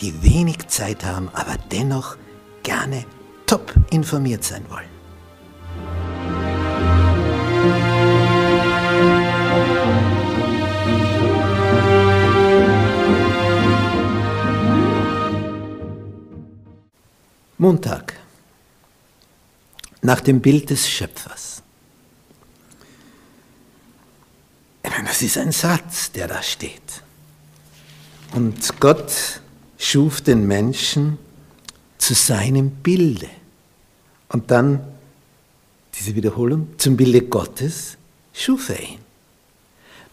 die wenig Zeit haben, aber dennoch gerne top informiert sein wollen. Montag. Nach dem Bild des Schöpfers. Das ist ein Satz, der da steht. Und Gott schuf den Menschen zu seinem Bilde. Und dann, diese Wiederholung, zum Bilde Gottes schuf er ihn.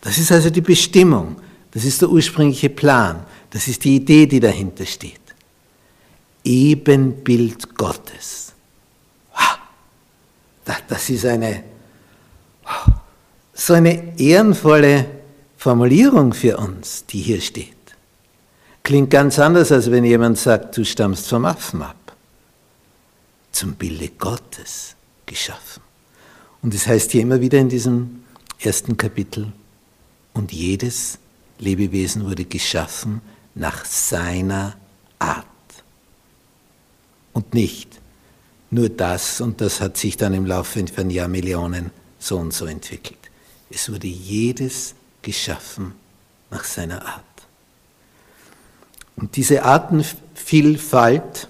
Das ist also die Bestimmung, das ist der ursprüngliche Plan, das ist die Idee, die dahinter steht. Ebenbild Gottes. Das ist eine so eine ehrenvolle Formulierung für uns, die hier steht. Klingt ganz anders, als wenn jemand sagt, du stammst vom Affen ab. Zum Bilde Gottes geschaffen. Und es heißt hier immer wieder in diesem ersten Kapitel, und jedes Lebewesen wurde geschaffen nach seiner Art. Und nicht nur das, und das hat sich dann im Laufe von Jahrmillionen so und so entwickelt. Es wurde jedes geschaffen nach seiner Art. Und diese Artenvielfalt,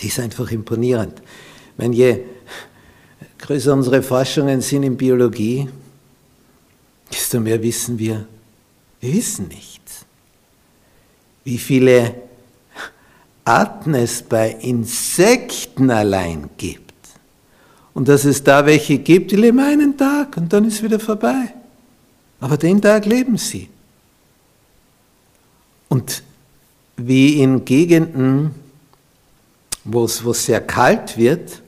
die ist einfach imponierend. Wenn je größer unsere Forschungen sind in Biologie, desto mehr wissen wir, wir wissen nichts. Wie viele Arten es bei Insekten allein gibt und dass es da welche gibt, die leben einen Tag und dann ist wieder vorbei. Aber den Tag leben sie. Und wie in Gegenden, wo es, sehr kalt wird,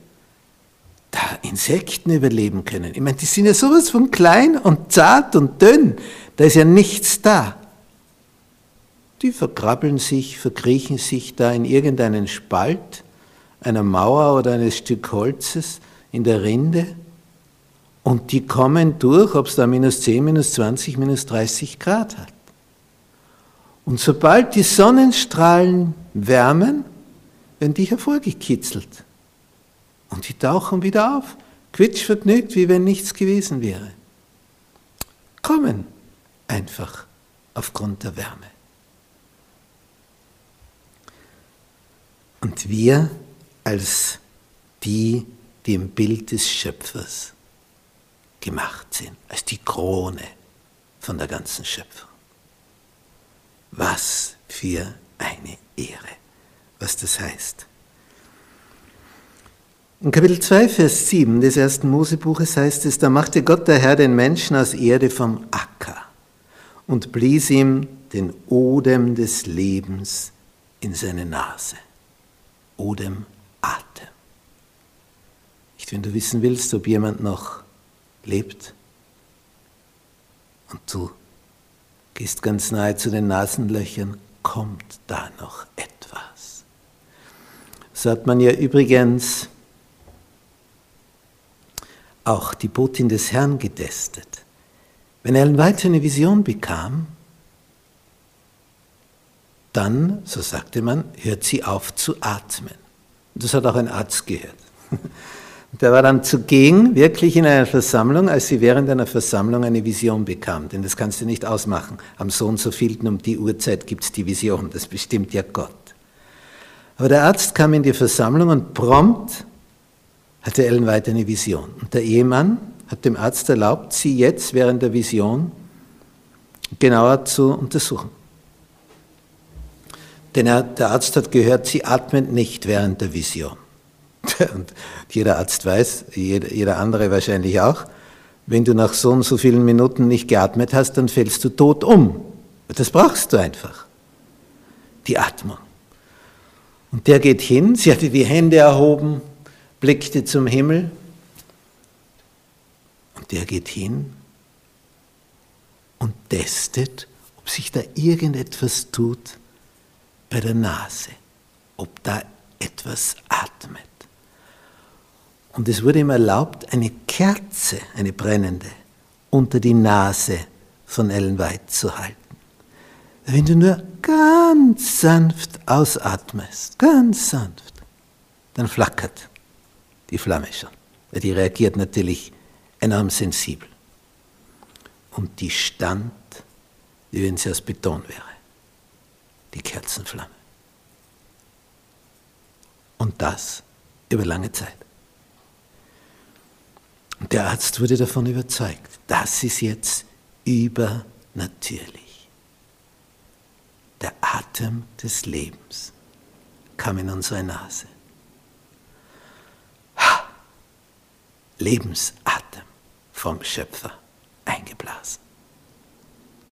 da Insekten überleben können. Ich meine, die sind ja sowas von klein und zart und dünn. Da ist ja nichts da. Die verkrabbeln sich, verkriechen sich da in irgendeinen Spalt einer Mauer oder eines Stück Holzes in der Rinde und die kommen durch, ob es da minus 10, minus 20, minus 30 Grad hat. Und sobald die Sonnenstrahlen wärmen, werden die hervorgekitzelt. Und die tauchen wieder auf, quietschvergnügt, wie wenn nichts gewesen wäre. Kommen einfach aufgrund der Wärme. Und wir als die, die im Bild des Schöpfers gemacht sind, als die Krone von der ganzen Schöpfung. Was für eine Ehre, was das heißt. In Kapitel 2, Vers 7 des ersten Mosebuches heißt es, da machte Gott der Herr den Menschen aus Erde vom Acker und blies ihm den Odem des Lebens in seine Nase. Odem, Atem. Nicht, wenn du wissen willst, ob jemand noch lebt und du gehst ganz nahe zu den Nasenlöchern, kommt da noch etwas. So hat man ja übrigens auch die Botin des Herrn getestet. Wenn Ellen White eine Vision bekam, dann, so sagte man, hört sie auf zu atmen. Das hat auch ein Arzt gehört. Der war dann zugegen, wirklich in einer Versammlung, als sie während einer Versammlung eine Vision bekam. Denn das kannst du nicht ausmachen. Am so und so vielten um die Uhrzeit gibt es die Vision. Das bestimmt ja Gott. Aber der Arzt kam in die Versammlung und prompt hatte Ellen White eine Vision. Und der Ehemann hat dem Arzt erlaubt, sie jetzt während der Vision genauer zu untersuchen. Denn er, der Arzt hat gehört, sie atmet nicht während der Vision. Und jeder Arzt weiß, jeder, jeder andere wahrscheinlich auch, wenn du nach so und so vielen Minuten nicht geatmet hast, dann fällst du tot um. Das brauchst du einfach. Die Atmung. Und der geht hin, sie hatte die Hände erhoben, blickte zum Himmel. Und der geht hin und testet, ob sich da irgendetwas tut bei der Nase, ob da etwas atmet. Und es wurde ihm erlaubt, eine Kerze, eine brennende, unter die Nase von Ellen White zu halten. Wenn du nur ganz sanft ausatmest, ganz sanft, dann flackert die Flamme schon. Die reagiert natürlich enorm sensibel. Und die stand, wie wenn sie aus Beton wäre, die Kerzenflamme. Und das über lange Zeit. Und der Arzt wurde davon überzeugt, das ist jetzt übernatürlich. Der Atem des Lebens kam in unsere Nase. Lebensatem vom Schöpfer eingeblasen.